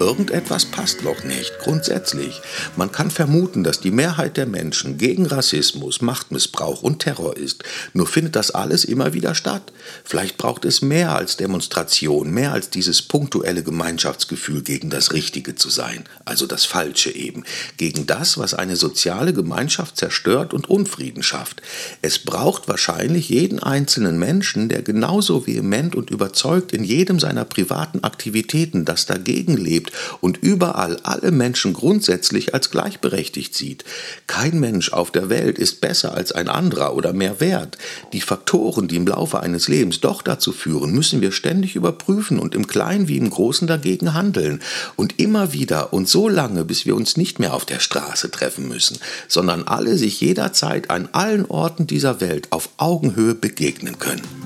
Irgendetwas passt noch nicht, grundsätzlich. Man kann vermuten, dass die Mehrheit der Menschen gegen Rassismus, Machtmissbrauch und Terror ist. Nur findet das alles immer wieder statt. Vielleicht braucht es mehr als Demonstration, mehr als dieses punktuelle Gemeinschaftsgefühl gegen das Richtige zu sein, also das Falsche eben, gegen das, was eine soziale Gemeinschaft zerstört und Unfrieden schafft. Es braucht wahrscheinlich jeden einzelnen Menschen, der genauso vehement und überzeugt in jedem seiner privaten Aktivitäten das dagegen lebt, und überall alle Menschen grundsätzlich als gleichberechtigt sieht. Kein Mensch auf der Welt ist besser als ein anderer oder mehr wert. Die Faktoren, die im Laufe eines Lebens doch dazu führen, müssen wir ständig überprüfen und im Kleinen wie im Großen dagegen handeln. Und immer wieder und so lange, bis wir uns nicht mehr auf der Straße treffen müssen, sondern alle sich jederzeit an allen Orten dieser Welt auf Augenhöhe begegnen können.